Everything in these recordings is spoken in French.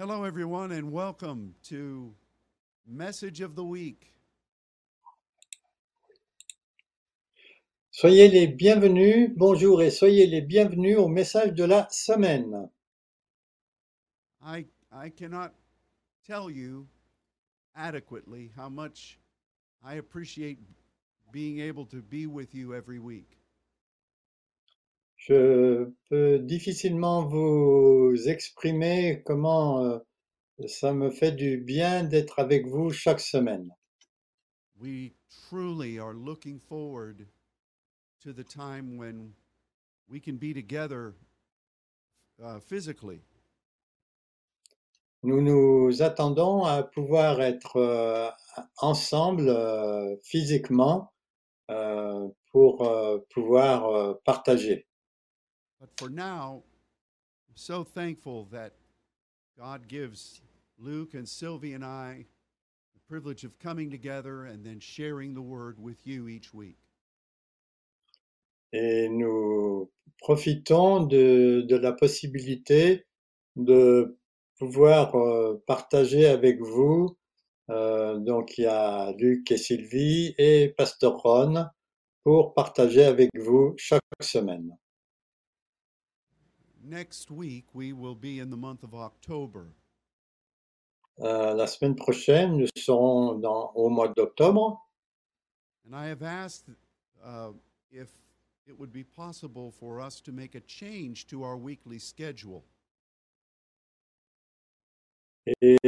Hello, everyone, and welcome to Message of the Week. Soyez les bienvenus, bonjour et soyez les bienvenus au message de la semaine. I, I cannot tell you adequately how much I appreciate being able to be with you every week. Je peux difficilement vous exprimer comment euh, ça me fait du bien d'être avec vous chaque semaine. We truly are looking forward to the time when we can be together uh, physically. Nous nous attendons à pouvoir être euh, ensemble euh, physiquement euh, pour pouvoir partager. But for now, I'm so thankful that God gives Luke and Sylvie and I the privilege of coming together and then sharing the word with you each week. Et nous profitons de, de la possibilité de pouvoir euh, partager avec vous. euh, donc il y a Luc et Sylvie et Pasteur Ron pour partager avec vous chaque semaine. Next week, we will be in the month of October. Euh, la semaine prochaine, nous serons dans, au mois d'octobre And I have asked uh, if it would be possible for us to make a change to our weekly schedule. et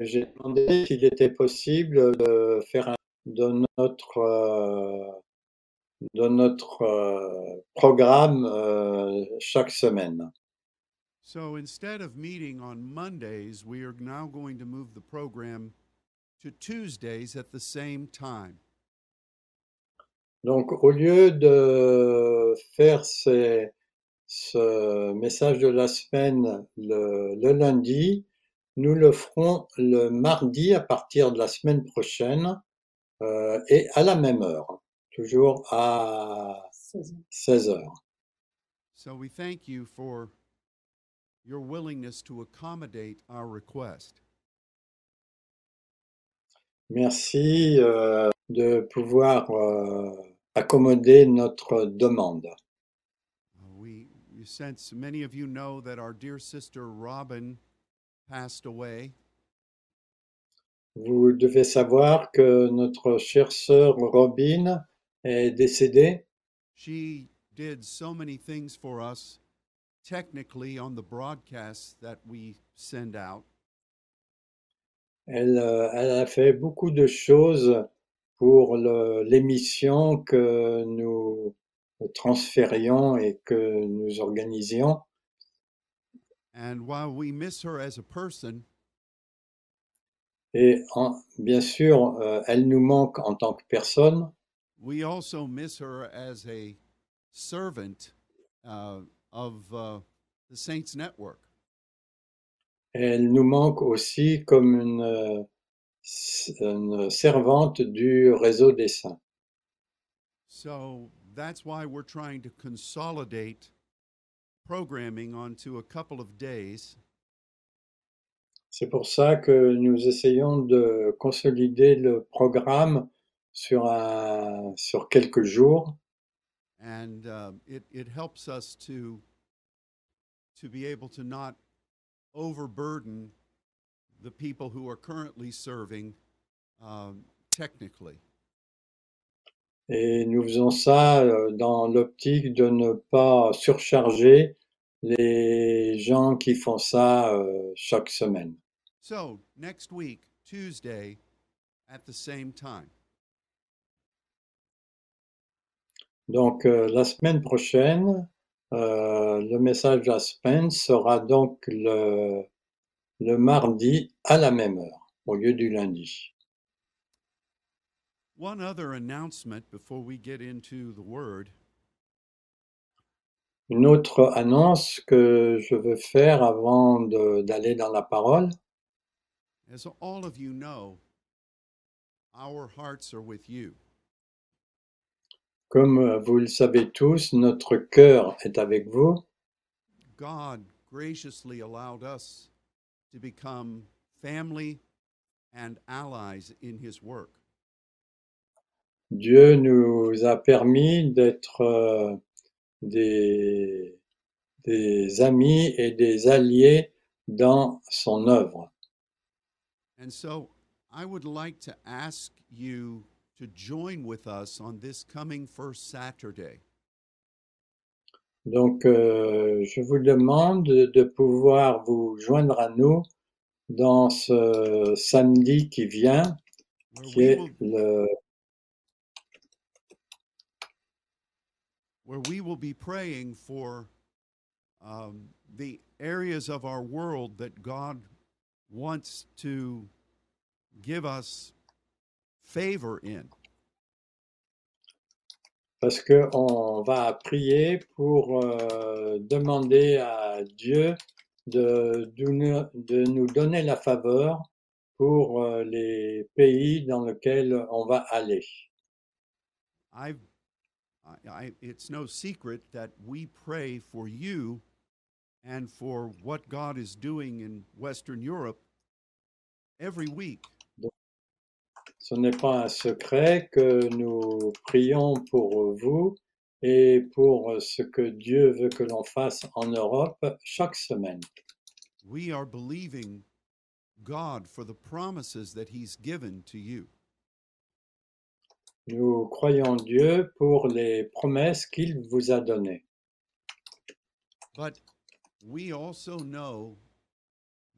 j'ai demandé s'il était possible de faire un, de notre, euh, de notre euh, programme chaque semaine. So instead of meeting on Mondays, we are now going to move the program to Tuesdays at the same time. Donc, au lieu de faire ces- ce message de la semaine le, le lundi, nous le ferons le mardi à partir de la semaine prochaine euh, et à la même heure, toujours à 16 heures. So we thank you for your willingness to accommodate our request. Merci euh, de pouvoir euh, accommoder notre demande. Uh, we, you sense, many of you know that our dear sister Robin passed away. Vous devez savoir que notre chère sœur Robin est décédée. She did so many things for us technically on the broadcasts that we send out. Elle, euh, elle a fait beaucoup de choses pour l'émission que nous transférions et que nous organisions. And while we miss her as a person, Et en- bien sûr, euh, elle nous manque en tant que personne, we also miss her as a servant uh, of uh, the Saints Network. elle nous manque aussi comme une, euh, une servante du réseau des saints. So that's why we're trying to consolidate programming onto a couple of days C'est pour ça que nous essayons de consolider le programme sur, un, sur quelques jours and uh, it, it helps us to to be able to not overburden the people who are currently serving um, technically. et nous faisons ça euh, dans l'optique de ne pas surcharger les gens qui font ça euh, chaque semaine. So next week, Tuesday, at the same time. Donc euh, la semaine prochaine, euh, le message la semaine sera donc le, le mardi à la même heure au lieu du lundi. One other announcement before we get into the word Une autre annonce que je veux faire avant d'aller dans la parole, as all of you know, our hearts are with you. Comme euh, vous le savez tous, notre cœur est avec vous. God graciously allowed us to become family and allies in his work. Dieu nous a permis d'être euh, des, des amis et des alliés dans son œuvre. And so I would like to ask you to join with us on this coming first Saturday. Donc, euh, je vous demande de pouvoir vous joindre à nous dans ce samedi qui vient, qui est will, le, where we will be praying for um, the areas of our world that God wants to give us favor in. parce que on va prier pour euh, demander à Dieu de, de nous donner la faveur pour euh, les pays dans lesquels on va aller. I, I, it's no secret that we pray for you and for what God is doing in Western Europe every week. Ce n'est pas un secret que nous prions pour vous et pour ce que Dieu veut que l'on fasse en Europe chaque semaine. We are believing God for the promises that He's given to you. Nous croyons Dieu pour les promesses qu'il vous a données. But we also know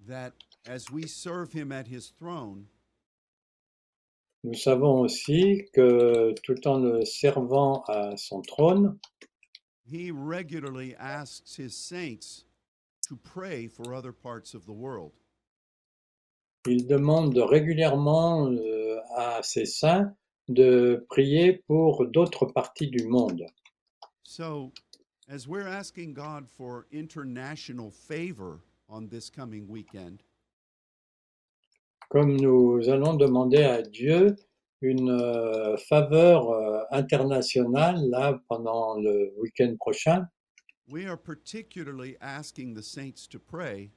that as we serve Him at His throne, Nous savons aussi que tout en le servant à son trône, He regularly asks His saints to pray for other parts of the world. il demande régulièrement euh, à ses saints de prier pour d'autres parties du monde. So, as we're asking God for international favor on this coming weekend, Comme nous allons demander à Dieu une euh, faveur euh, internationale là pendant le week-end prochain, we are particularly asking the saints to pray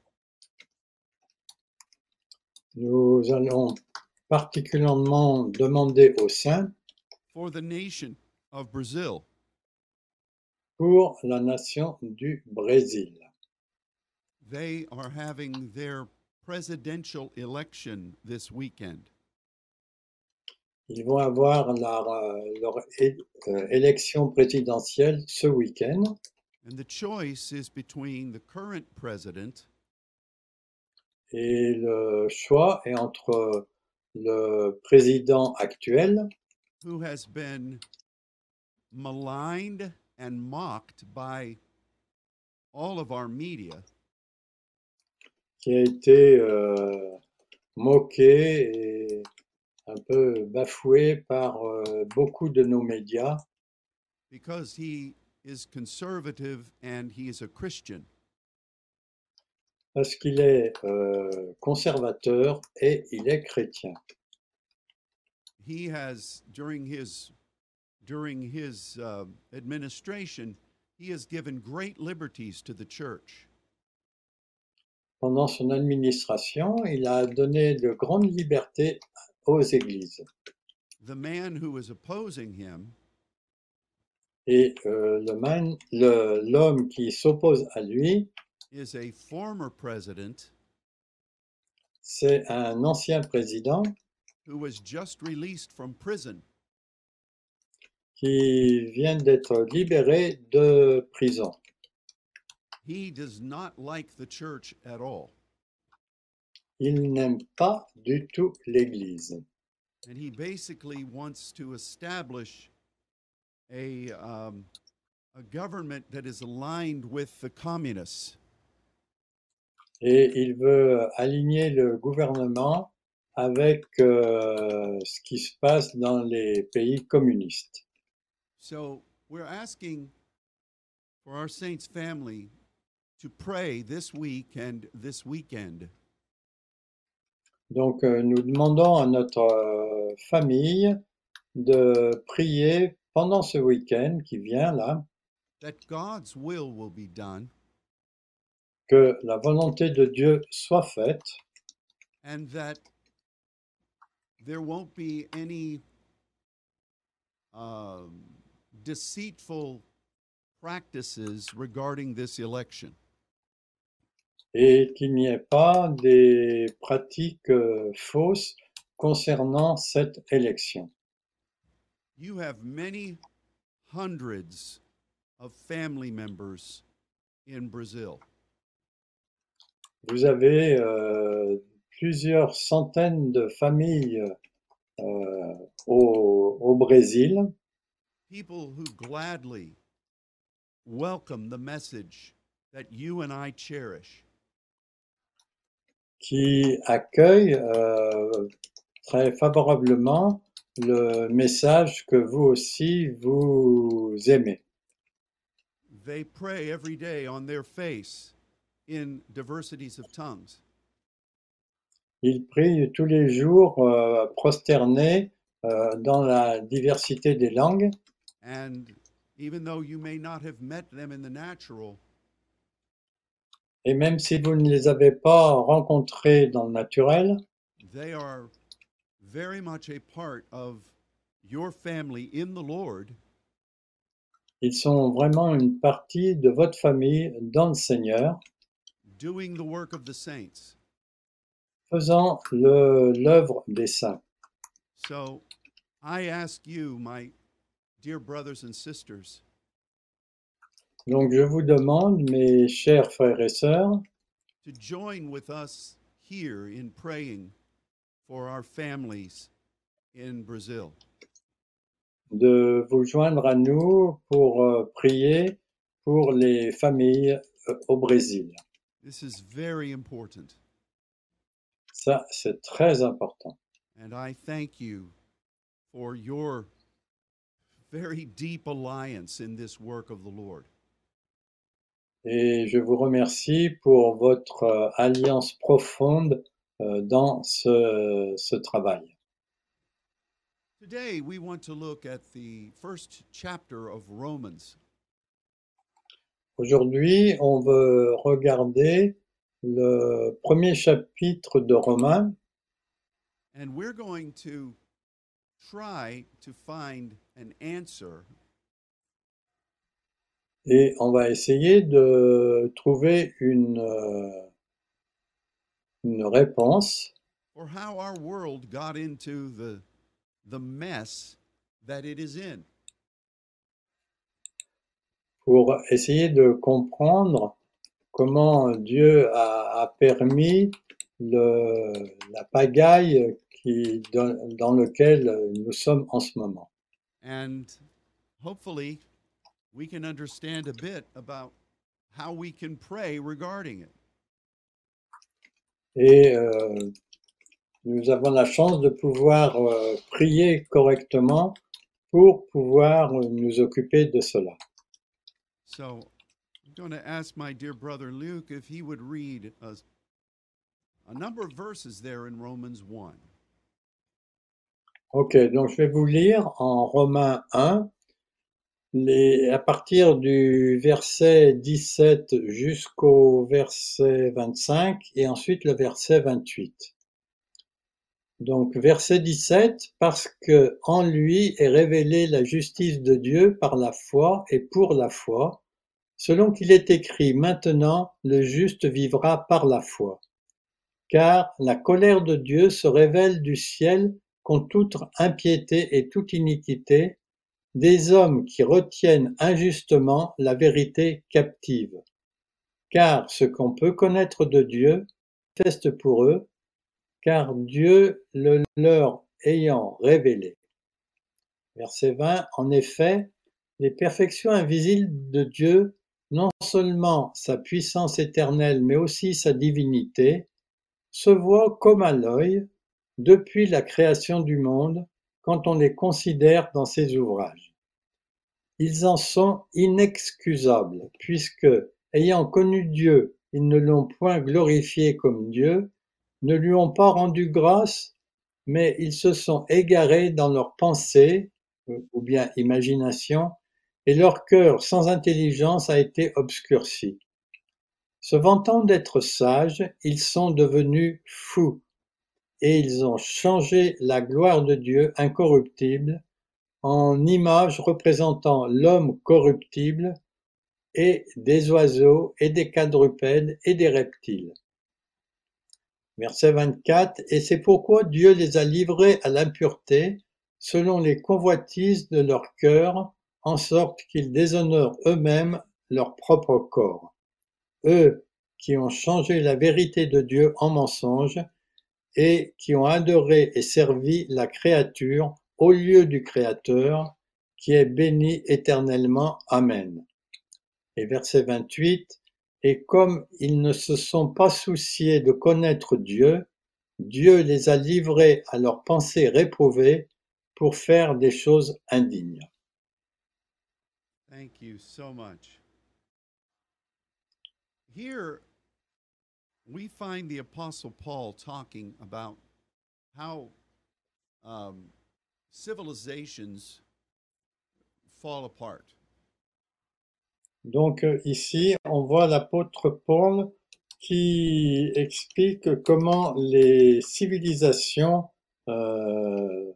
nous allons particulièrement demander aux saints for the nation of Brazil. pour la nation du Brésil. They are having their presidential election this weekend. Ils vont avoir leur é- euh, élection présidentielle ce week-end And the choice is between the current president et le choix est entre le président actuel who has been maligned and mocked by all of our media qui a été euh, moqué et un peu bafoué par euh, beaucoup de nos médias because he is conservative and he is a Christian. parce qu'il est euh, conservateur et il est chrétien. He has during his during his uh, administration, he has given great liberties to the church. Pendant son administration, il a donné de grandes libertés aux églises. The man who is opposing him Et euh, le man- le- l'homme qui s'oppose à lui, is a former president c'est un ancien président who was just released from prison. qui vient d'être libéré de prison. He does not like the church at all. Il n'aime pas du tout l'Église. And he basically wants to establish a, um, a government that is aligned with the communists. Et il veut aligner le gouvernement avec euh, ce qui se passe dans les pays communistes. So we're asking for our saints' family to pray this week and this weekend. Donc euh, nous demandons à notre euh, famille de prier pendant ce week-end qui vient là, that God's will will be done. Que la volonté de Dieu soit faite. And that there won't be any um, deceitful practices regarding this election. Et qu'il n'y ait pas des pratiques euh, fausses concernant cette élection. You have many hundreds of family members in Brazil. Vous avez euh, plusieurs centaines de familles euh, au, au Brésil people who gladly welcome the message that you and I cherish. Qui accueillent euh, très favorablement le message que vous aussi vous aimez. They pray every day on their face in diversities of tongues. Ils prient tous les jours euh, prosternés euh, dans la diversité des langues And even though you may not have met them in the natural, et même si vous ne les avez pas rencontrés dans le naturel, they are very much a part of your family in the Lord. ils sont vraiment une partie de votre famille dans le Seigneur, doing the work of the saints. faisant l'œuvre des saints. So I ask you, my dear brothers and sisters, Donc je vous demande, mes chers frères et sœurs, to join with us here in praying for our families in Brazil. de vous joindre à nous pour euh, prier pour les familles euh, au Brésil. This is very important. Ça, c'est très important. And I thank you for your very deep alliance in this work of the Lord. Et je vous remercie pour votre euh, alliance profonde euh, dans ce, ce travail. Today, we want to look at the first chapter of Romans. Aujourd'hui, on veut regarder le premier chapitre de Romains And we're going to try to find an answer et on va essayer de trouver une, une réponse for how our world got into the, the mess that it is in. pour essayer de comprendre comment Dieu a, a permis le, la pagaille qui, dans, dans lequel nous sommes en ce moment. And hopefully, we can understand a bit about how we can pray regarding it. Et euh, nous avons la chance de pouvoir euh, prier correctement pour pouvoir nous occuper de cela. So I'm going to ask my dear brother Luke if he would read a, a number of verses there in Romans 1. Ok, donc je vais vous lire en Romains 1, les, à partir du verset 17 jusqu'au verset 25 et ensuite le verset 28. Donc verset 17, parce que en lui est révélée la justice de Dieu par la foi et pour la foi, selon qu'il est écrit maintenant, le juste vivra par la foi. Car la colère de Dieu se révèle du ciel contre toute impiété et toute iniquité des hommes qui retiennent injustement la vérité captive. Car ce qu'on peut connaître de Dieu teste pour eux, car Dieu le leur ayant révélé. Verset 20. En effet, les perfections invisibles de Dieu, non seulement sa puissance éternelle, mais aussi sa divinité, se voient comme à l'œil depuis la création du monde quand on les considère dans ses ouvrages. Ils en sont inexcusables, puisque, ayant connu Dieu, ils ne l'ont point glorifié comme Dieu, ne lui ont pas rendu grâce, mais ils se sont égarés dans leurs pensées, ou bien imagination, et leur cœur sans intelligence a été obscurci. Se vantant d'être sages, ils sont devenus fous, et ils ont changé la gloire de Dieu incorruptible en image représentant l'homme corruptible et des oiseaux et des quadrupèdes et des reptiles. Verset 24. Et c'est pourquoi Dieu les a livrés à l'impureté selon les convoitises de leur cœur, en sorte qu'ils déshonorent eux-mêmes leur propre corps. Eux qui ont changé la vérité de Dieu en mensonge et qui ont adoré et servi la créature au lieu du Créateur, qui est béni éternellement. Amen. Et verset 28, Et comme ils ne se sont pas souciés de connaître Dieu, Dieu les a livrés à leurs pensées réprouvées pour faire des choses indignes. Thank you so much. We find the Apostle Paul talking about how um, civilizations fall apart. Donc euh, ici, on voit l'apôtre Paul qui explique comment les civilisations euh,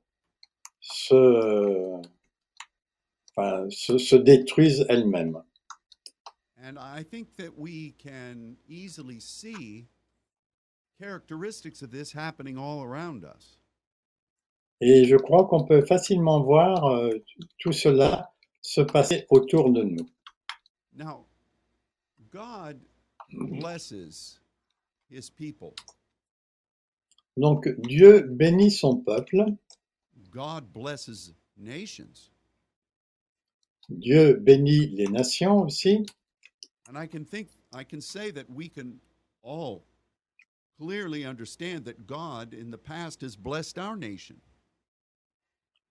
se, enfin, se, se détruisent elles-mêmes. And I think that we can easily see characteristics of this happening all around us. Et je crois qu'on peut facilement voir euh, tout cela se passer autour de nous. Now, God blesses his people. Donc Dieu bénit son peuple, God blesses nations. Dieu bénit les nations aussi, And I can think, I can say that we can all clearly understand that God in the past has blessed our nation.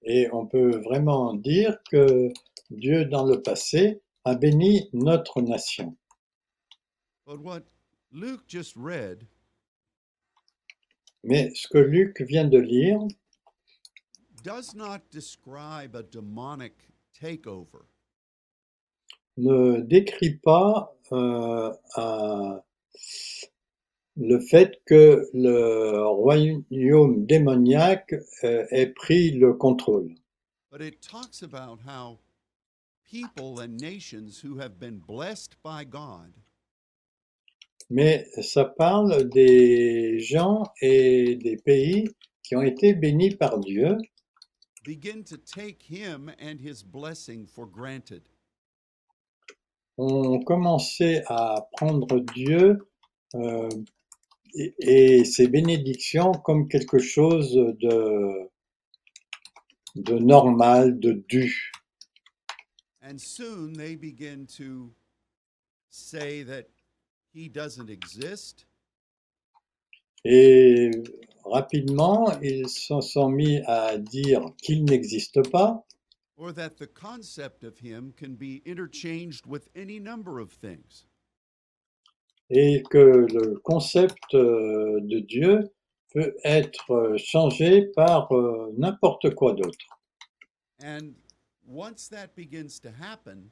et on peut vraiment dire que Dieu dans le passé a béni notre nation. But what Luke just read Mais ce que Luc vient de lire does not describe a demonic takeover. Ne décrit pas euh, un- le fait que le royaume démoniaque euh, ait pris le contrôle. But it talks about how people and nations who have been blessed by God Mais ça parle des gens et des pays qui ont été bénis par Dieu begin to take him and his blessing for granted. Ont commencé à prendre Dieu euh, et, et ses bénédictions comme quelque chose de, de normal, de dû. And soon they begin to say that he doesn't exist Et rapidement, ils se sont mis à dire qu'il n'existe pas or that the concept of him can be interchanged with any number of things. et que le concept euh, de Dieu peut être euh, changé par euh, n'importe quoi d'autre. And once that begins to happen,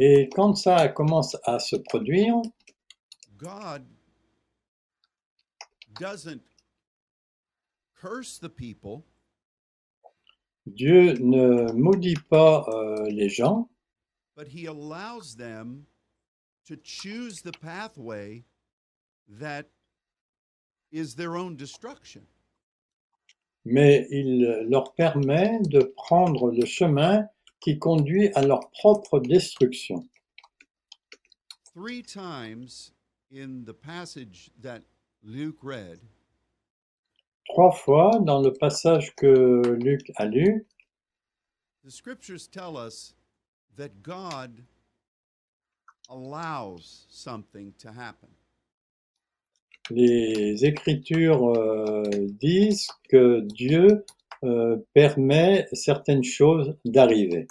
Et quand ça commence à se produire, God doesn't curse the people, Dieu ne maudit pas euh, les gens, but he allows them to choose the pathway that is their own destruction. mais il leur permet de prendre le chemin qui conduit à leur propre destruction. Three times in the passage that Luke read, Trois fois dans le passage que Luc a lu, the scriptures tell us that God allows something to happen. les Écritures euh, disent que Dieu euh, permet certaines choses d'arriver.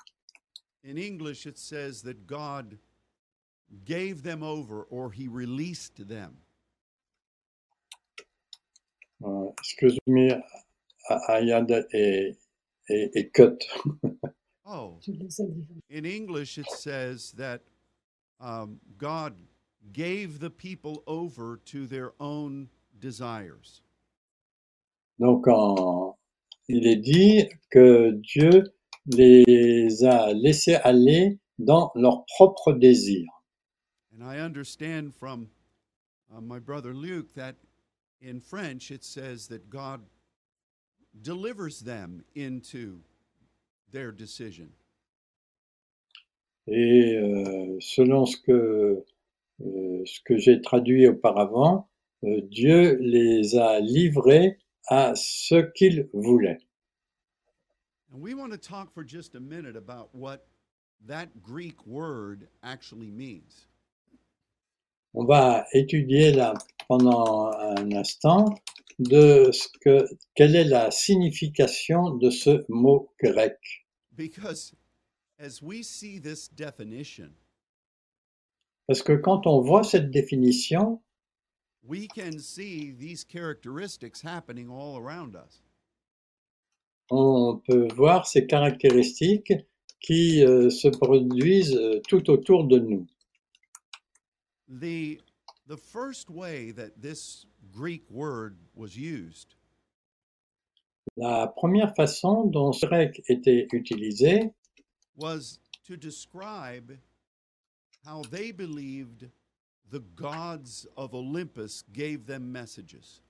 In English, it says that God gave them over or he released them. Uh, excuse me, I, I had a, a, a cut. Oh, in English, it says that um, God gave the people over to their own desires. Donc, en- il est dit que Dieu les a laissés aller dans leurs propres désirs. And I understand from uh, my brother Luke that in French it says that God delivers them into their decision. Et euh, selon ce que, euh, ce que j'ai traduit auparavant, euh, Dieu les a livrés à ce qu'il voulait. And we want to talk for just a minute about what that Greek word actually means. On va étudier là pendant un instant de ce que, quelle est la signification de ce mot grec. Because as we see this definition, Parce que quand on voit cette définition, we can see these characteristics happening all around us. on peut voir ces caractéristiques qui euh, se produisent euh, tout autour de nous. The, the first way that this Greek word was used La première façon dont ce grec était utilisé, was to describe how they believed the gods of Olympus gave them messages.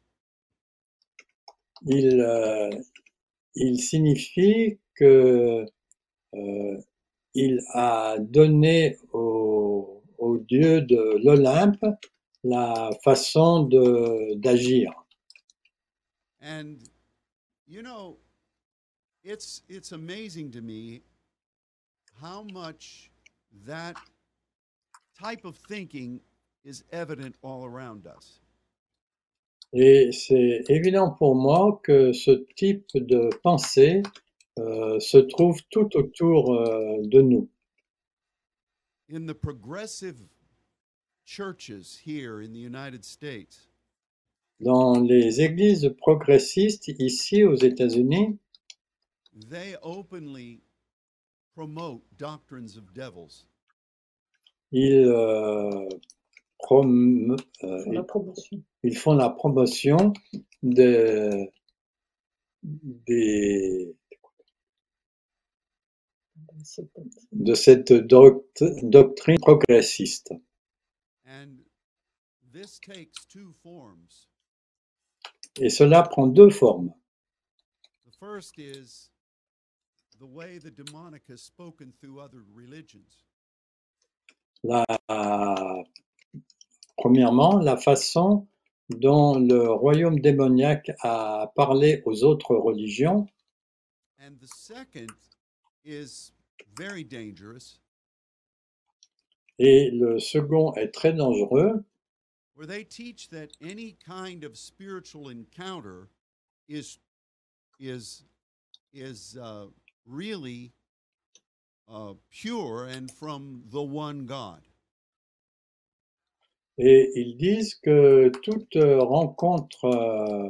il, euh, il signifie que euh, il a donné au, au dieu de l'Olympe la façon de- d'agir. And you know, it's it's amazing to me how much that type of thinking is evident all around us. Et c'est évident pour moi que ce type de pensée euh, se trouve tout autour euh, de nous. In the progressive churches here in the United States, Dans les églises progressistes ici aux États-Unis, they openly promote doctrines of devils. ils, euh, prom- euh, promotion. ils font la promotion de, des, de cette doct- doctrine progressiste. And this takes two forms. Et cela prend deux formes. The first is the way the demonic has spoken through other religions. La, premièrement, la façon dont le royaume démoniaque a parlé aux autres religions. And the second is Et le second est très dangereux, where they teach that any kind of spiritual encounter is is is uh, really uh, pure and from the one God. Et ils disent que toute rencontre euh,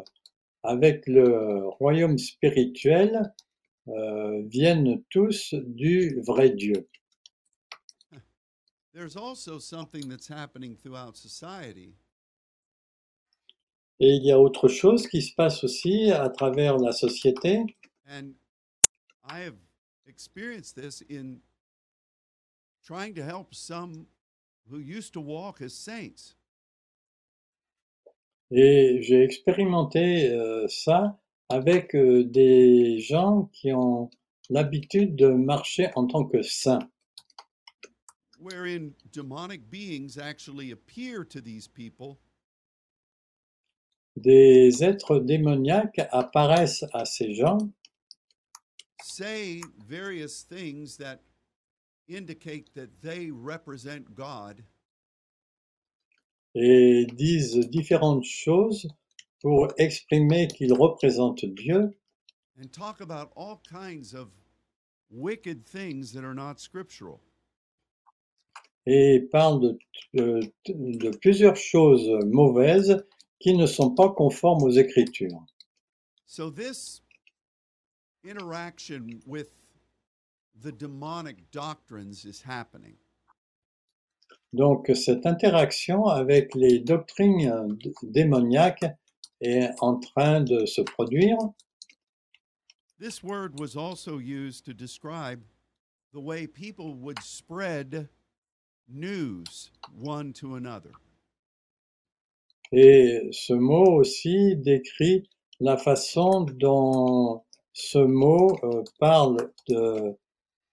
avec le royaume spirituel viennent tous du vrai Dieu. There's also something that's happening throughout society Et il y a autre chose qui se passe aussi à travers la société. And I have experienced this in trying to help some who used to walk as saints. Et j'ai expérimenté euh, ça avec euh, des gens qui ont l'habitude de marcher en tant que saints. wherein demonic beings actually appear to these people. Des êtres démoniaques apparaissent à ces gens. Say various things that indicate that they represent God. Et disent différentes choses pour exprimer qu'ils représentent Dieu and talk about all kinds of wicked things that are not scriptural. et parlent de, de- de plusieurs choses mauvaises qui ne sont pas conformes aux Écritures. So this interaction with the demonic doctrines is happening. Donc cette interaction avec les doctrines démoniaques est en train de se produire. This word was also used to describe the way people would spread news one to another. Et ce mot aussi décrit la façon dont ce mot euh, parle de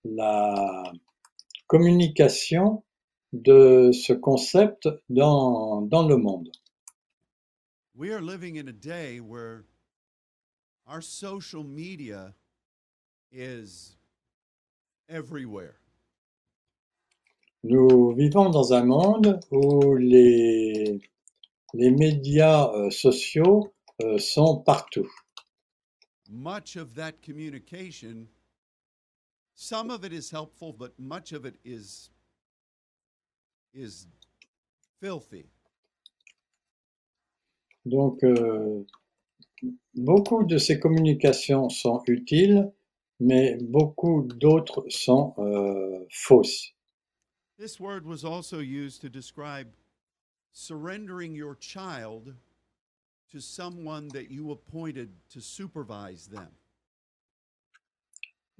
la communication de ce concept dans, dans le monde. We are living in a day where our social media is everywhere. Nous vivons dans un monde où les, les médias euh, sociaux euh, sont partout. Much of that communication, some of it is helpful, but much of it is is filthy. Donc, euh, beaucoup de ces communications sont utiles, mais beaucoup d'autres sont euh, fausses. This word was also used to describe surrendering your child to someone that you appointed to supervise them.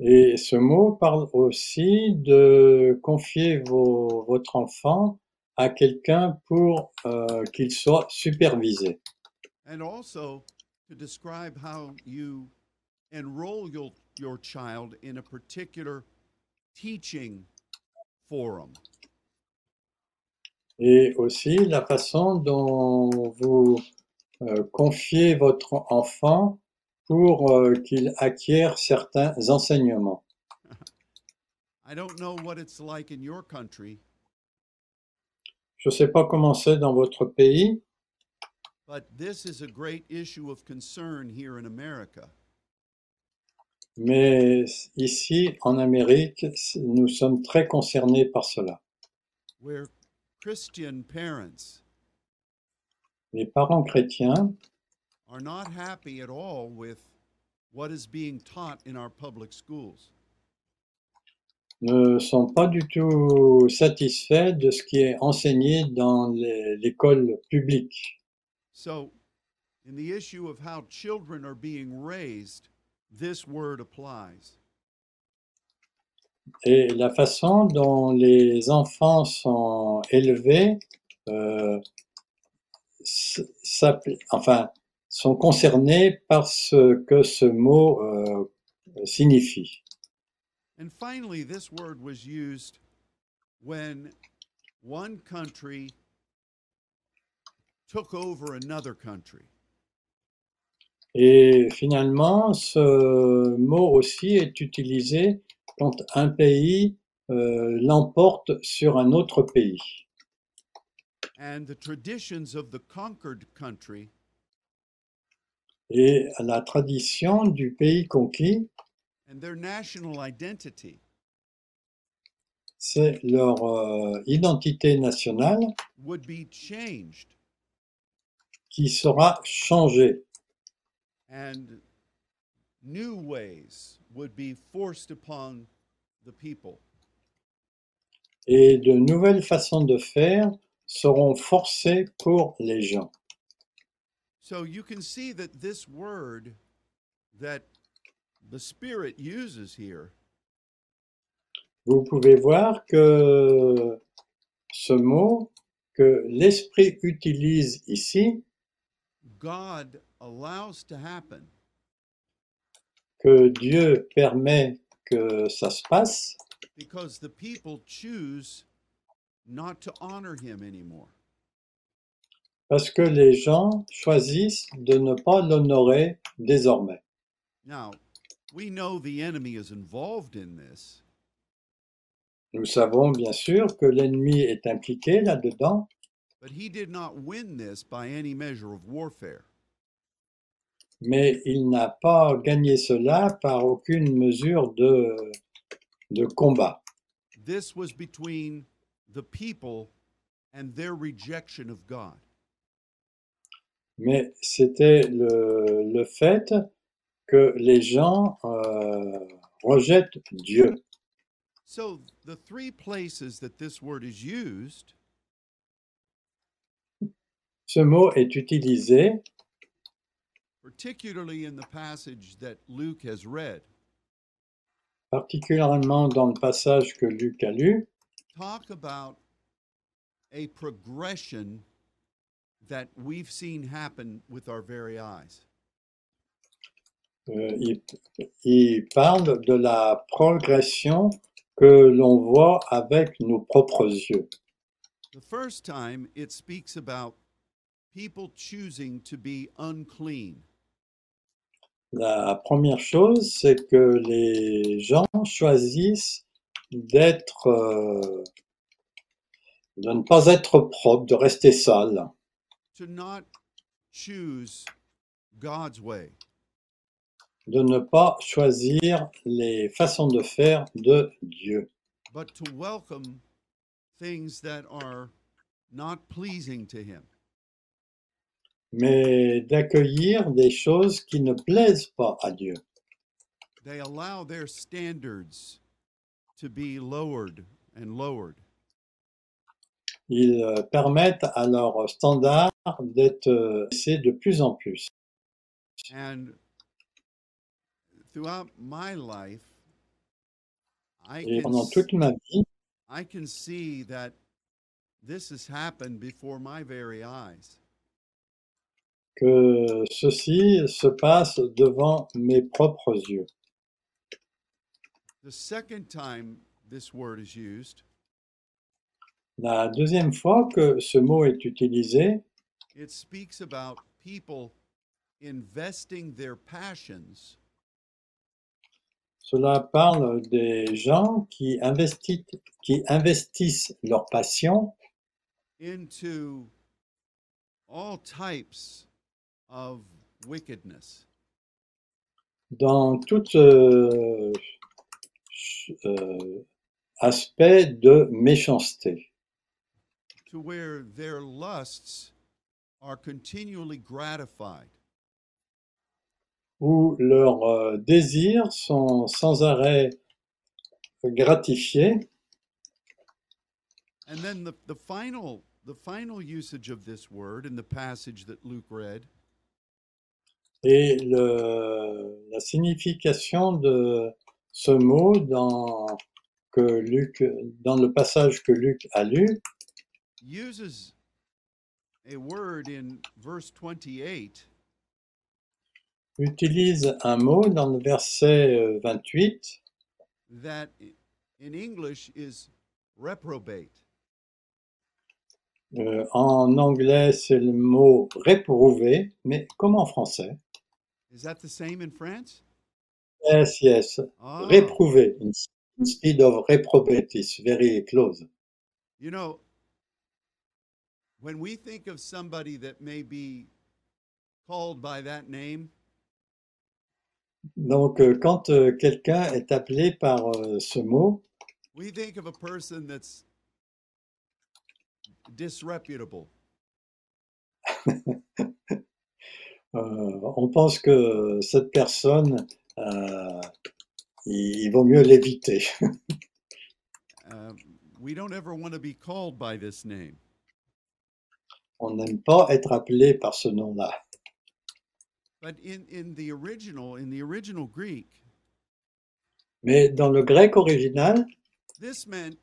Et ce mot parle aussi de confier vos- votre enfant à quelqu'un pour euh, qu'il soit supervisé. And also to describe how you enroll your, your child in a particular teaching forum. Et aussi la façon dont vous euh, confiez votre enfant pour euh, qu'il acquiert certains enseignements. I don't know what it's like in your country, Je ne sais pas comment c'est dans votre pays, but this is a great issue of concern here in America. mais ici en Amérique, nous sommes très concernés par cela. where Christian parents Les parents chrétiens are not happy at all with what is being taught in our public schools. ne sont pas du tout satisfaits de ce qui est enseigné dans l'école publique. So, in the issue of how children are being raised, this word applies. Et la façon dont les enfants sont élevés, euh, enfin, sont concernés par ce que ce mot euh, signifie. And finally, this word was used when one country took over another country. Et finalement, ce mot aussi est utilisé quand un pays euh, l'emporte sur un autre pays. And the traditions of the conquered country Et la tradition du pays conquis, and their national identity c'est leur euh, identité nationale. would be changed qui sera changée. and new ways would be forced upon the people. Et de nouvelles façons de faire seront forcées pour les gens. So you can see that this word that the Spirit uses here Vous pouvez voir que ce mot que l'Esprit utilise ici, God allows to happen que Dieu permet que ça se passe, because the people choose not to honor him anymore. parce que les gens choisissent de ne pas l'honorer désormais. Now, we know the enemy is involved in this, Nous savons bien sûr que l'ennemi est impliqué là-dedans, mais il n'a pas gagné cela par aucune mesure de, de combat. This was between the people and their rejection of God. Mais c'était le, le fait que les gens euh, rejettent Dieu. So, the three places that this word is used Ce mot est utilisé particularly in the passage that Luke has read. particulièrement dans le passage que Luc a lu, Talk about a progression that we've seen happen with our very eyes. Euh, il, il parle de la progression que l'on voit avec nos propres yeux. The first time it speaks about people choosing to be unclean? La première chose, c'est que les gens choisissent d'être, euh, de ne pas être propres, de rester sales, to not choose God's way. de ne pas choisir les façons de faire de Dieu, but to welcome things that are not pleasing to Him. Mais d'accueillir des choses qui ne plaisent pas à Dieu. They allow their standards to be lowered and lowered. Ils euh, permettent à leur standard d'être euh, baissés de plus en plus. And throughout my life, I Et pendant toute ma vie, I can see that this has happened before my very eyes. Que ceci se passe devant mes propres yeux. The second time this word is used, La deuxième fois que ce mot est utilisé, it speaks about people investing their passions cela parle des gens qui investissent, qui investissent leur passion into all types of wickedness. dans tout euh, euh, aspect de méchanceté, to where their lusts are continually gratified. où leurs euh, désirs sont sans arrêt gratifiés. And then the, the final the final usage of this word in the passage that Luke read Et le- la signification de ce mot dans, que Luc, dans le passage que Luc a lu uses a word in verse 28 utilise un mot dans le verset euh, 28 that i- in English is reprobate. Euh, en anglais, c'est le mot réprouvé, mais comme en français Is that the same in France? Yes, yes. Ah, Réprouvé. Instead of reprobate is very close. you know, when we think of somebody that may be called by that name, Donc, euh, quand euh, quelqu'un est appelé par euh, ce mot, we think of a person that's disreputable. euh, on pense que cette personne, euh, il, vaut mieux l'éviter. Uh, we don't ever want to be called by this name. On n'aime pas être appelé par ce nom-là. But in, in the original, in the original Greek, Mais dans le grec original, this meant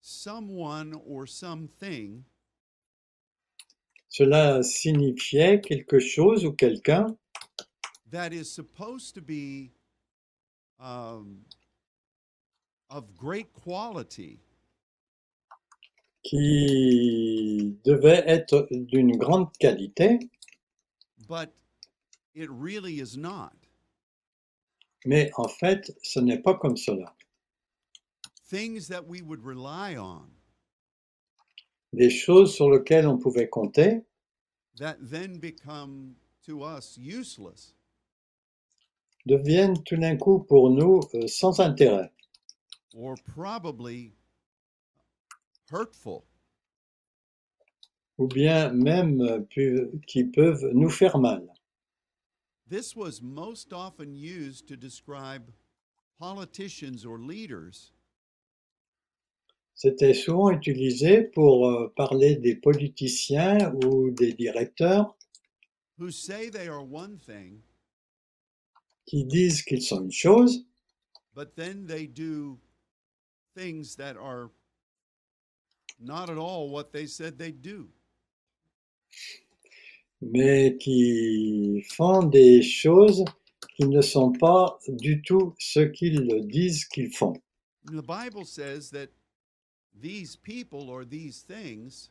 someone or something cela signifiait quelque chose ou quelqu'un? That is supposed to be um, of great quality, qui devait être d'une grande qualité, but it really is not. mais en fait, ce n'est pas comme cela. Things that we would rely on Des choses sur lesquelles on pouvait compter that then become to us useless. deviennent tout d'un coup pour nous euh, sans intérêt or probably hurtful. ou bien même euh, pu- qui peuvent nous faire mal. This was most often used to describe politicians or leaders c'était souvent utilisé pour euh, parler des politiciens ou des directeurs who say they are one thing, qui disent qu'ils sont une chose, but then they do things that are not at all what they said they'd do. mais qui font des choses qui ne sont pas du tout ce qu'ils disent qu'ils font. The Bible says that these people or these things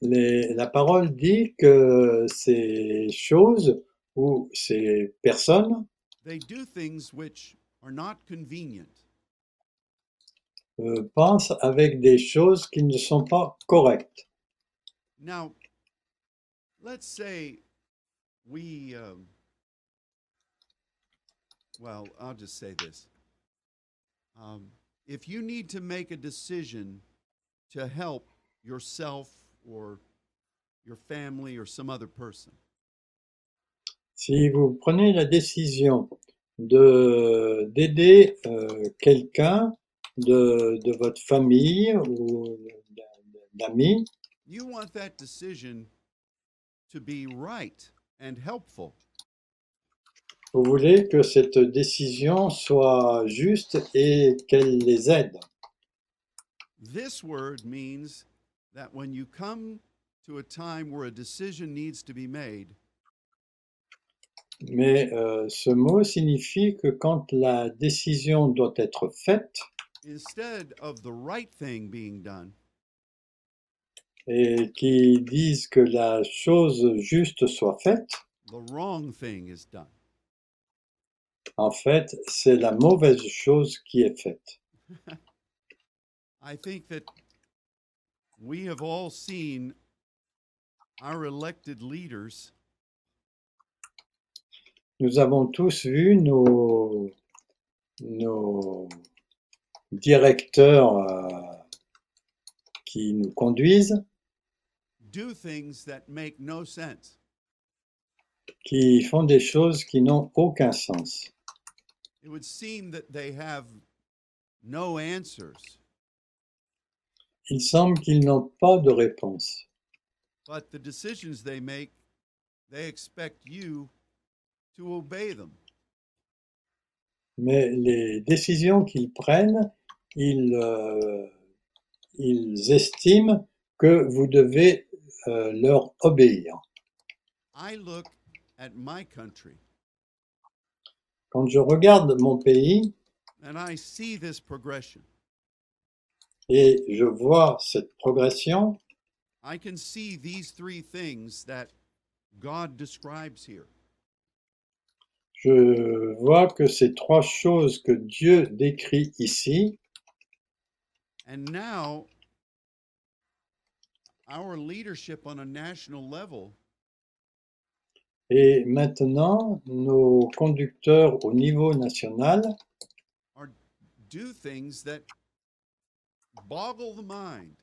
Les- la parole dit que ces choses ou ces personnes they do things which are not convenient. euh, pensent avec des choses qui ne sont pas correctes. Now, let's say we, um, well, I'll just say this. Um, if you need to make a decision to help yourself or your family or some other person, Si vous prenez la décision de d'aider euh, quelqu'un de, de votre famille ou d'amis, you want that decision to be right and helpful. Vous voulez que cette décision soit juste et qu'elle les aide. This word means that when you come to a time where a decision needs to be made, Mais euh, ce mot signifie que quand la décision doit être faite, instead of the right thing being done, et qui disent que la chose juste soit faite, the wrong thing is done. En fait, c'est la mauvaise chose qui est faite. I think that we have all seen our elected leaders Nous avons tous vu nos, nos directeurs euh, qui nous conduisent, do things that make no sense. qui font des choses qui n'ont aucun sens. It would seem that they have no answers, Il semble qu'ils n'ont pas de réponse. but the decisions they make, they expect you to obey them. Mais les décisions qu'ils prennent, ils, euh, ils estiment que vous devez euh, leur obéir. I look at my country Quand je regarde mon pays and I see this progression. et je vois cette progression, I can see these three things that God describes here. je vois que ces trois choses que Dieu décrit ici, And now, our leadership on a national level et maintenant nos conducteurs au niveau national are do things that boggle the mind.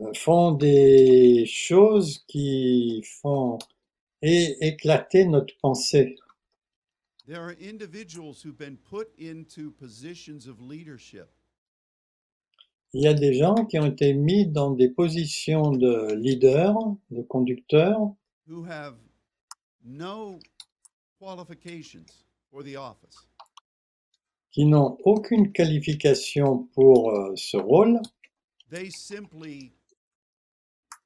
euh, font des choses qui font éclater notre pensée. There are individuals who've been put into positions of leadership Il y a des gens qui ont été mis dans des positions de leader, de conducteur, who have no qualifications for the office. qui n'ont aucune qualification pour euh, ce rôle. They simply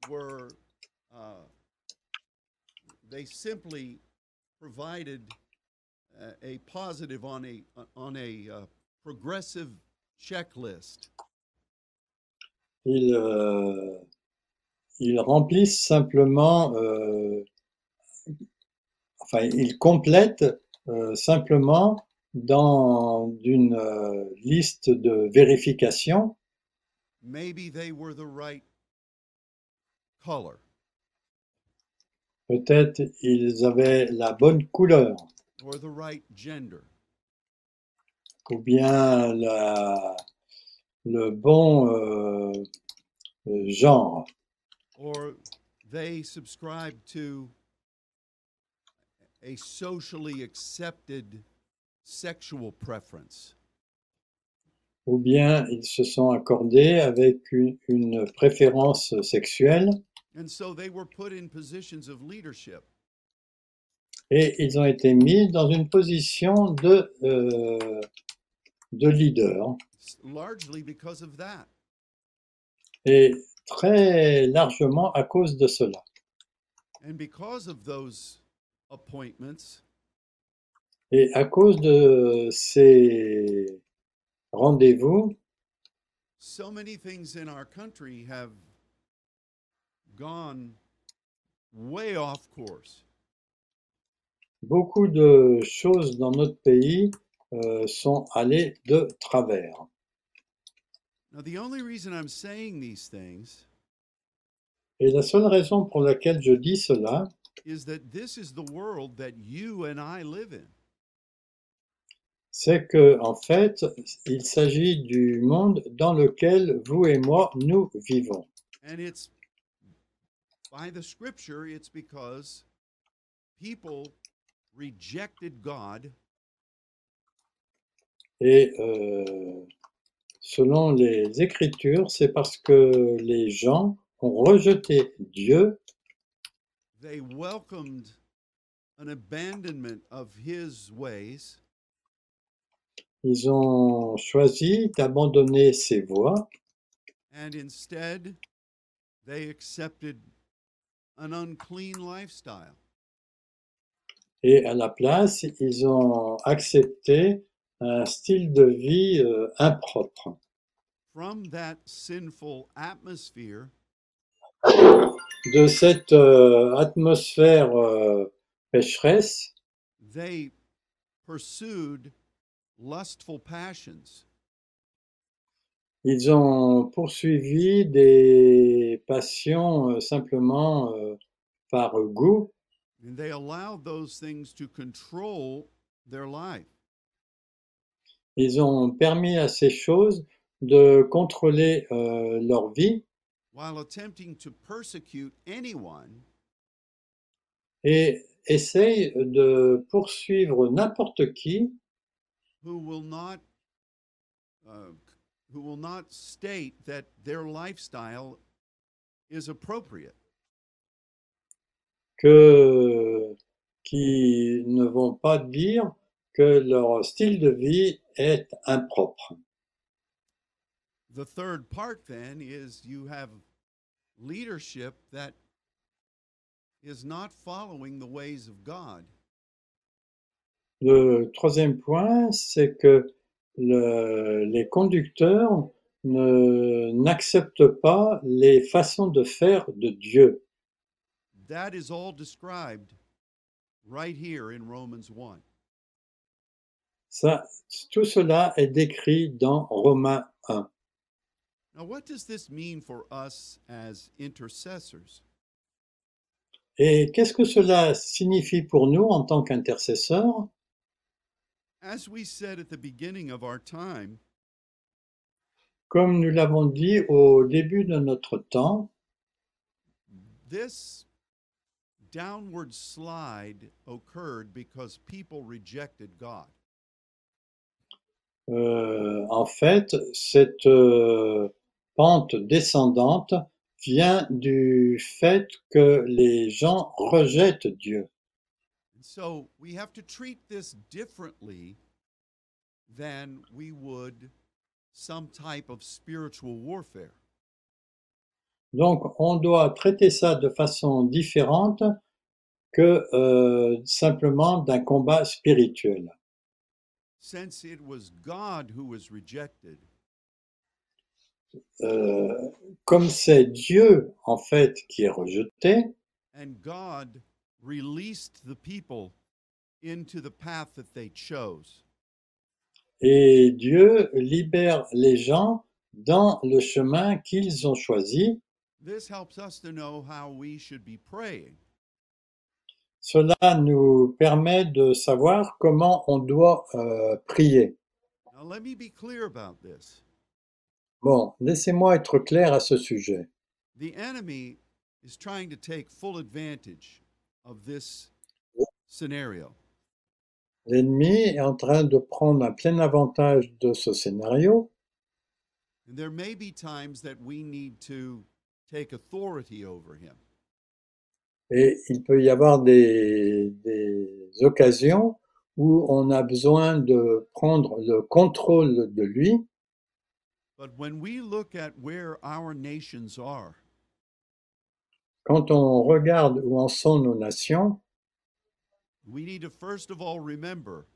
were, uh, they simply provided uh, a positive on a on a uh, progressive checklist. Ils, euh, ils remplissent simplement, euh, enfin, ils complètent euh, simplement dans une euh, liste de vérification. Right. Peut-être ils avaient la bonne couleur or the right gender. ou bien la, le bon genre. Or they subscribe to a socially accepted sexual preference. ou bien ils se sont accordés avec une, une préférence sexuelle and so they were put in positions of leadership. et ils ont été mis dans une position de, euh, de leader. largely because of that. Et très largement à cause de cela. And because of those appointments, Et à cause de ces rendez-vous, so many things in our country have gone way off course. beaucoup de choses dans notre pays euh, sont allées de travers. Now, the only reason I'm saying these things Et la seule raison pour laquelle je dis cela, is that this is the world that you and I live in. c'est que en fait, il s'agit du monde dans lequel vous et moi nous vivons. And it's by the scripture, it's because people rejected God Et euh, selon les Écritures, c'est parce que les gens ont rejeté Dieu. They welcomed an abandonment of his ways. Ils ont choisi d'abandonner ces voies. And instead they accepted an unclean lifestyle. et à la place, ils ont accepté un style de vie euh, impropre. From that sinful atmosphere, De cette euh, atmosphère euh, pécheresse, they pursued lustful passions. ils ont poursuivi des passions simplement par goût And they allowed those things to control their life. Ils ont permis à ces choses de contrôler euh, leur vie while attempting to persecute anyone et essayent de poursuivre n'importe qui who will not uh, who will not state that their lifestyle is appropriate. que, qui ne vont pas dire que leur style de vie est impropre. The third part then is you have leadership that is not following the ways of God. Le troisième point, c'est que le- les conducteurs n'acceptent pas les façons de faire de Dieu. That is all described right here in Romans 1. Ça, tout cela est décrit dans Romains 1. Now, what does this mean for us as intercessors? Et qu'est-ce que cela signifie pour nous en tant qu'intercesseurs? As we said at the beginning of our time, Comme nous l'avons dit au début de notre temps, this downward slide occurred because people rejected God. Euh, en fait, cette euh, pente descendante vient du fait que les gens rejettent Dieu. So we have to treat this differently than we would some type of spiritual warfare. Donc, on doit traiter ça de façon différente que euh, simplement d'un combat spirituel. Since it was God who was rejected, Euh, comme c'est Dieu, en fait, qui est rejeté, and God released the people into the path that they chose. et Dieu libère les gens dans le chemin qu'ils ont choisi, This helps us to know how we should be praying. Cela nous permet de savoir comment on doit euh, prier. Now, let me be clear about this. Bon, laissez-moi être clair à ce sujet. The enemy is trying to take full advantage of this scenario. L'ennemi est en train de prendre un plein avantage de ce scénario And there may be times that we need to take authority over him. Et il peut y avoir des, des occasions où on a besoin de prendre le contrôle de lui, But when we look at where our nations are, quand on regarde où en sont nos nations, we need to first of all remember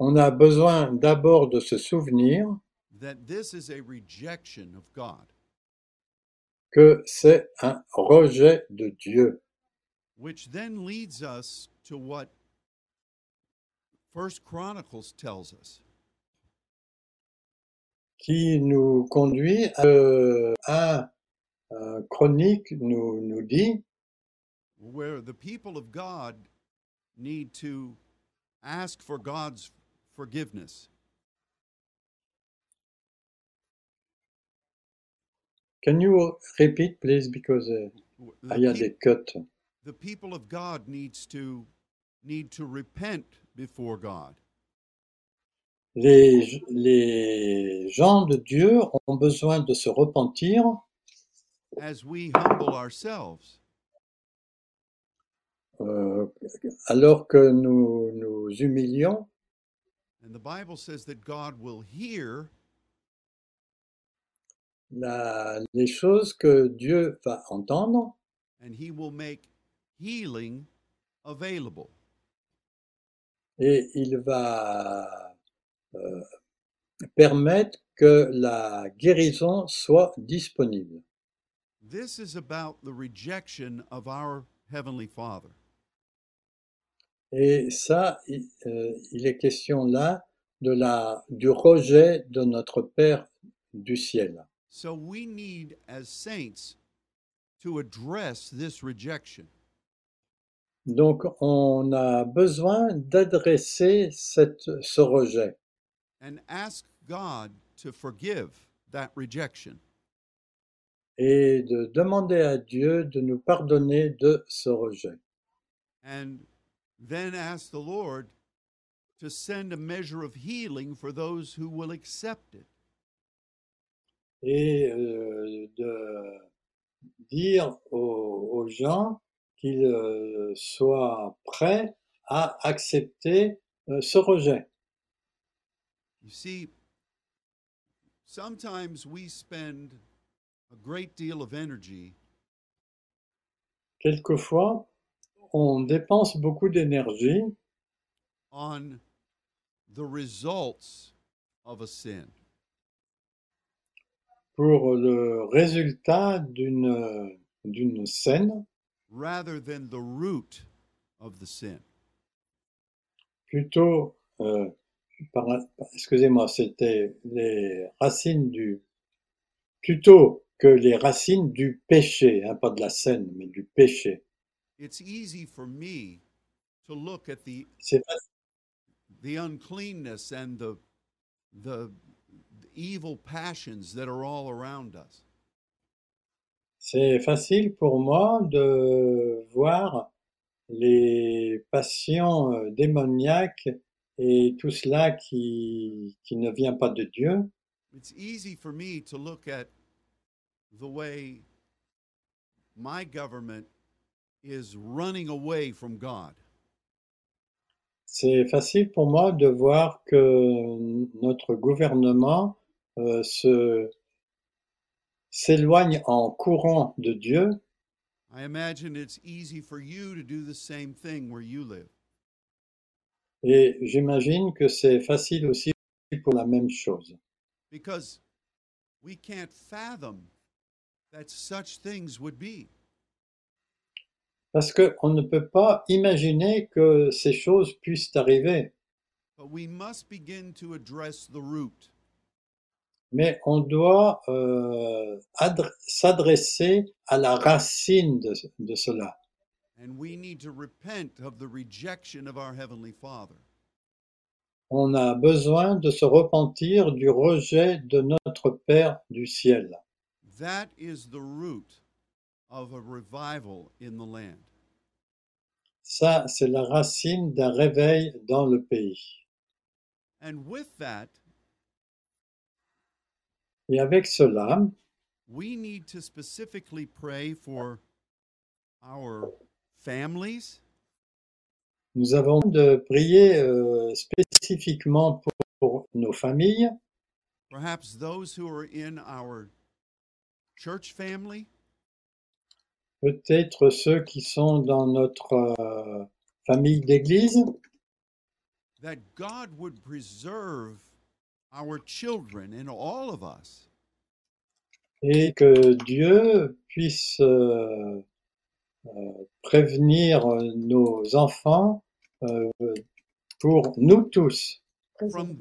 on a besoin d'abord de se souvenir that this is a rejection of God, que c'est un rejet de Dieu, which then leads us to what First Chronicles tells us. qui nous conduit à euh, un, un chronique nous, nous dit where the people of God need to ask for God's forgiveness. Can you repeat, please, because uh, I had a cut. the people of God needs to need to repent before God. Les, les gens de Dieu ont besoin de se repentir as we humble ourselves. euh, alors que nous nous humilions. And the Bible says that God will hear La- les choses que Dieu va entendre and he will make healing available. et il va euh, permettre que la guérison soit disponible. This is about the rejection of our Heavenly Father. Et ça, il, euh, il est question là de la, du rejet de notre Père du ciel. So we need, as saints, to address this rejection. Donc, on a besoin d'adresser cette, ce rejet and ask God to forgive that rejection. et de demander à Dieu de nous pardonner de ce rejet. And then ask the Lord to send a measure of healing for those who will accept it. Et euh, de dire aux, aux gens qu'ils euh, soient prêts à accepter euh, ce rejet. You see, sometimes we spend a great deal of energy Quelquefois, on dépense beaucoup d'énergie on the results of a sin. Pour le résultat d'une d'une scène rather than the root of the sin. plutôt, euh, par- excusez-moi, c'était les racines du, plutôt que les racines du péché, hein, pas de la scène, mais du péché. It's easy for me to look at the C'est the uncleanness and the the evil passions that are all around us. C'est facile pour moi de voir les passions euh, démoniaques et tout cela qui, qui ne vient pas de Dieu. It's easy for me to look at the way my government is running away from God. C'est facile pour moi de voir que notre gouvernement se, s'éloigne en courant de Dieu I imagine it's easy for you to do the same thing where you live. et j'imagine que c'est facile aussi pour la même chose. because we can't fathom that such things would be. Parce qu'on ne peut pas imaginer que ces choses puissent arriver, But we must begin to address the root. Mais on doit euh, adr- s'adresser à la racine de, de cela. And we need to repent of the rejection of our Heavenly Father. On a besoin de se repentir du rejet de notre Père du ciel. That is the root of a revival in the land. Ça, c'est la racine d'un réveil dans le pays. And with that, Et avec cela, we need to specifically pray for our families, nous avons de prier euh, spécifiquement pour, pour nos familles, perhaps those who are in our church family, peut-être ceux qui sont dans notre euh, famille d'église, that God would preserve et que Dieu puisse euh, euh, prévenir nos enfants euh, pour nous tous, from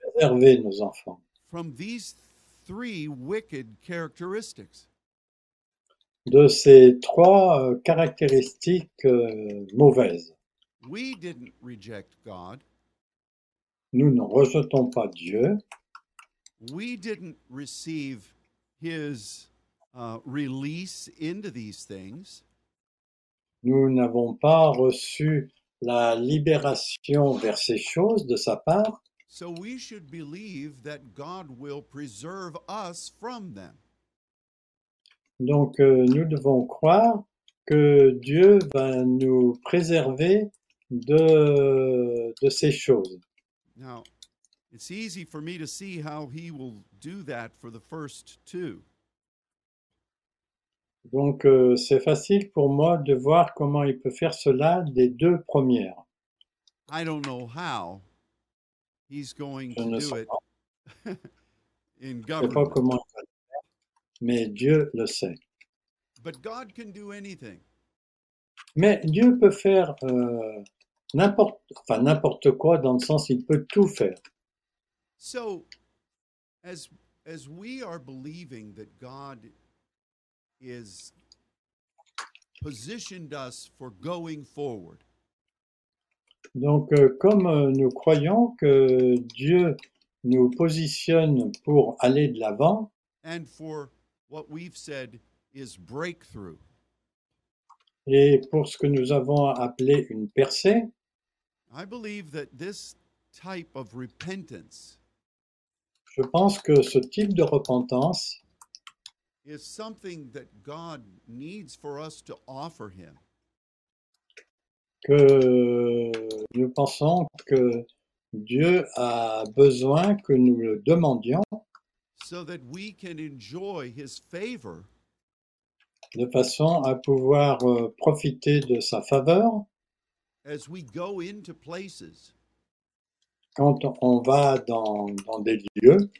préserver nos enfants from these three wicked characteristics. de ces trois caractéristiques euh, mauvaises. We didn't reject God. Nous ne rejetons pas Dieu, We didn't receive his uh, release into these things. nous n'avons pas reçu la libération vers ces choses de sa part, So we should believe that God will preserve us from them. donc euh, nous devons croire que Dieu va nous préserver de, de ces choses. Now, it's easy for me to see how he will do that for the first two. Donc euh, c'est facile pour moi de voir comment il peut faire cela des deux premières. I don't know how he's going Je to ne do sais it pas, in je ne sais pas government. comment il va le faire, mais Dieu le sait. But God can do anything. Mais Dieu peut faire euh, n'importe, enfin n'importe quoi dans le sens il peut tout faire. So, as as we are believing that God is positioned us for going forward, Donc euh, comme euh, nous croyons que Dieu nous positionne pour aller de l'avant and for what we've said is breakthrough, et pour ce que nous avons appelé une percée, I believe that this type of repentance je pense que ce type de repentance is something that God needs for us to offer Him. que nous pensons que Dieu a besoin que nous le demandions so that we can enjoy his favor de façon à pouvoir euh, profiter de sa faveur as we go into places quand on va dans, dans des lieux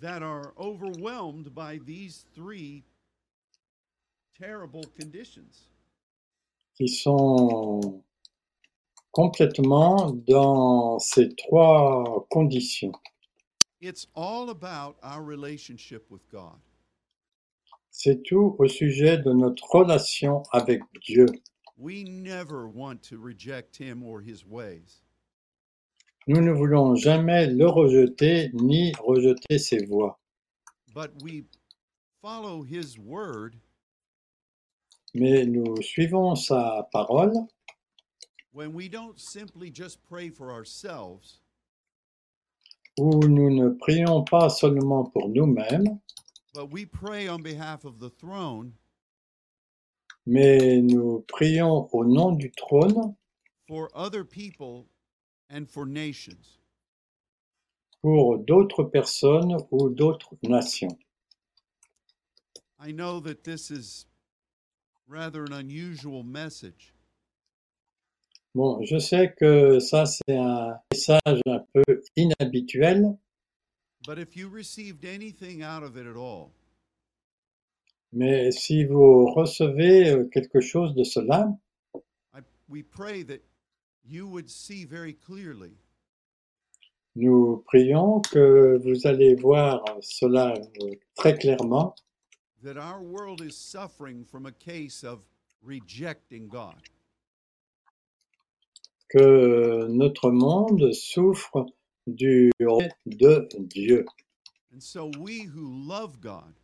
that are overwhelmed by these three terrible conditions. qui sont complètement dans ces trois conditions. It's all about our relationship with God. C'est tout au sujet de notre relation avec Dieu. We never want to reject him or his ways. Nous ne voulons jamais le rejeter ni rejeter ses voies, but we follow his word. Mais nous suivons sa parole. When we don't simply just pray for ourselves, où nous ne prions pas seulement pour nous-mêmes, but we pray on behalf of the throne mais nous prions au nom du trône for other people and for nations. pour d'autres personnes ou d'autres nations. I know that this is rather an unusual message, Bon, je sais que ça c'est un message un peu inhabituel, but if you received anything out of it at all, mais si vous recevez euh, quelque chose de cela, I, we pray that you would see very clearly nous prions que vous allez voir cela euh, très clairement, that our world is suffering from a case of rejecting God. que notre monde souffre du rejet de Dieu. And so we who love God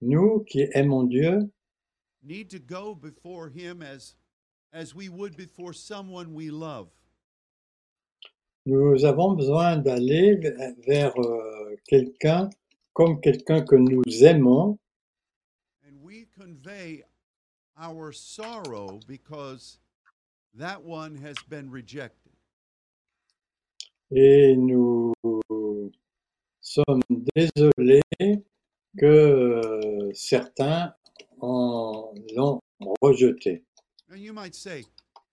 Nous qui aimons Dieu, need to go before him as as we would before someone we love. Nous avons besoin d'aller vers euh, quelqu'un comme quelqu'un que nous aimons and we convey our sorrow because that one has been rejected. et nous sommes désolés que euh, certains en l'ont rejeté. And you might say,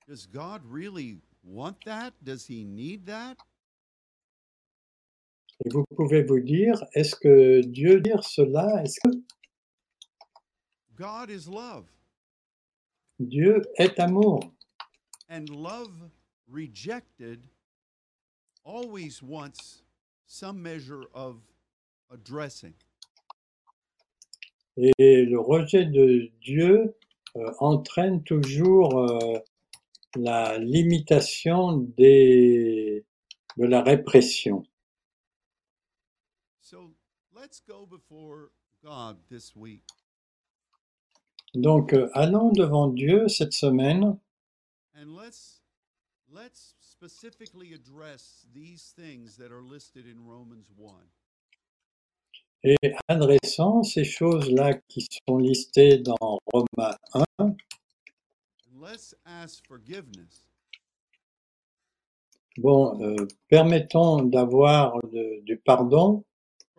does God really want that? Does he need that? Et vous pouvez vous dire, est-ce que Dieu dire cela? Est-ce que God is love, Dieu est amour and love rejected always wants some measure of addressing. Et le rejet de Dieu euh, entraîne toujours euh, la limitation des, de la répression. So let's go before God this week Donc, euh, allons devant Dieu cette semaine and let's let's specifically address these things that are listed in Romans 1. Et adressons ces choses-là qui sont listées dans Romains 1 And let's ask forgiveness. Bon, euh, permettons d'avoir du pardon,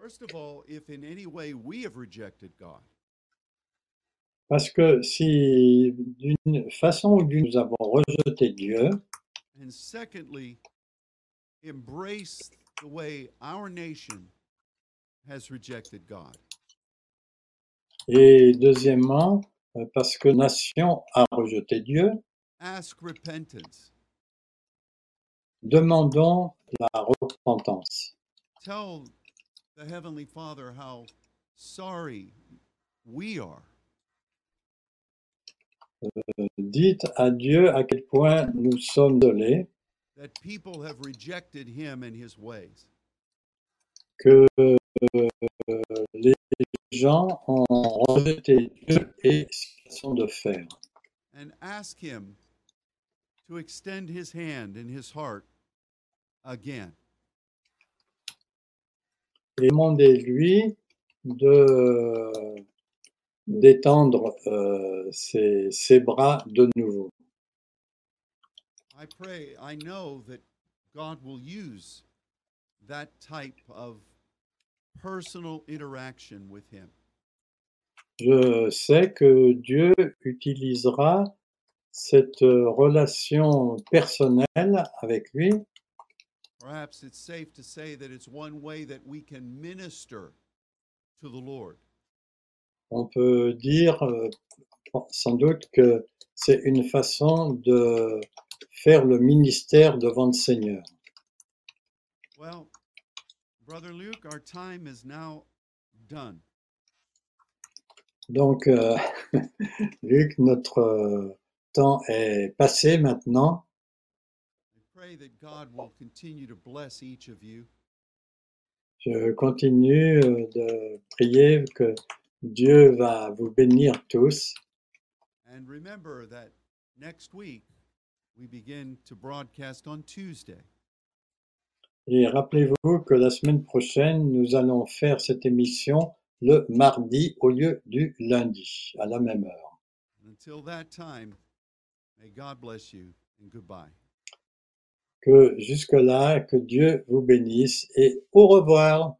First of all, if in any way we have rejected God, parce que si d'une façon ou d'une nous avons rejeté Dieu, and secondly, embrace the way our nation. Et deuxièmement, euh, parce que nation a rejeté Dieu, Ask repentance. demandons la repentance. Tell the Heavenly Father how sorry we are. Dites à Dieu à quel point nous sommes désolés that people have rejected him and his ways. que euh, les gens ont rejeté Dieu et sa façon de faire. And ask him to extend his hand and his heart again. et demandez-lui de d'étendre euh, ses, ses bras de nouveau. I pray, I know that God will use that type of personal interaction with him. Je sais que Dieu utilisera cette euh, relation personnelle avec lui. Perhaps it's safe to say that it's one way that we can minister to the Lord. On peut dire euh, sans doute que c'est une façon de faire le ministère devant le Seigneur. Well, Brother Luke, our time is now done. Donc, euh, Luc, notre euh, temps est passé maintenant. I pray that God will continue to bless each of you. Je continue euh, de prier que Dieu va vous bénir tous. And remember that next week we begin to broadcast on Tuesday. Et rappelez-vous que la semaine prochaine, nous allons faire cette émission le mardi au lieu du lundi, à la même heure. Until that time, may God bless you and goodbye. Que jusque-là, que Dieu vous bénisse et au revoir.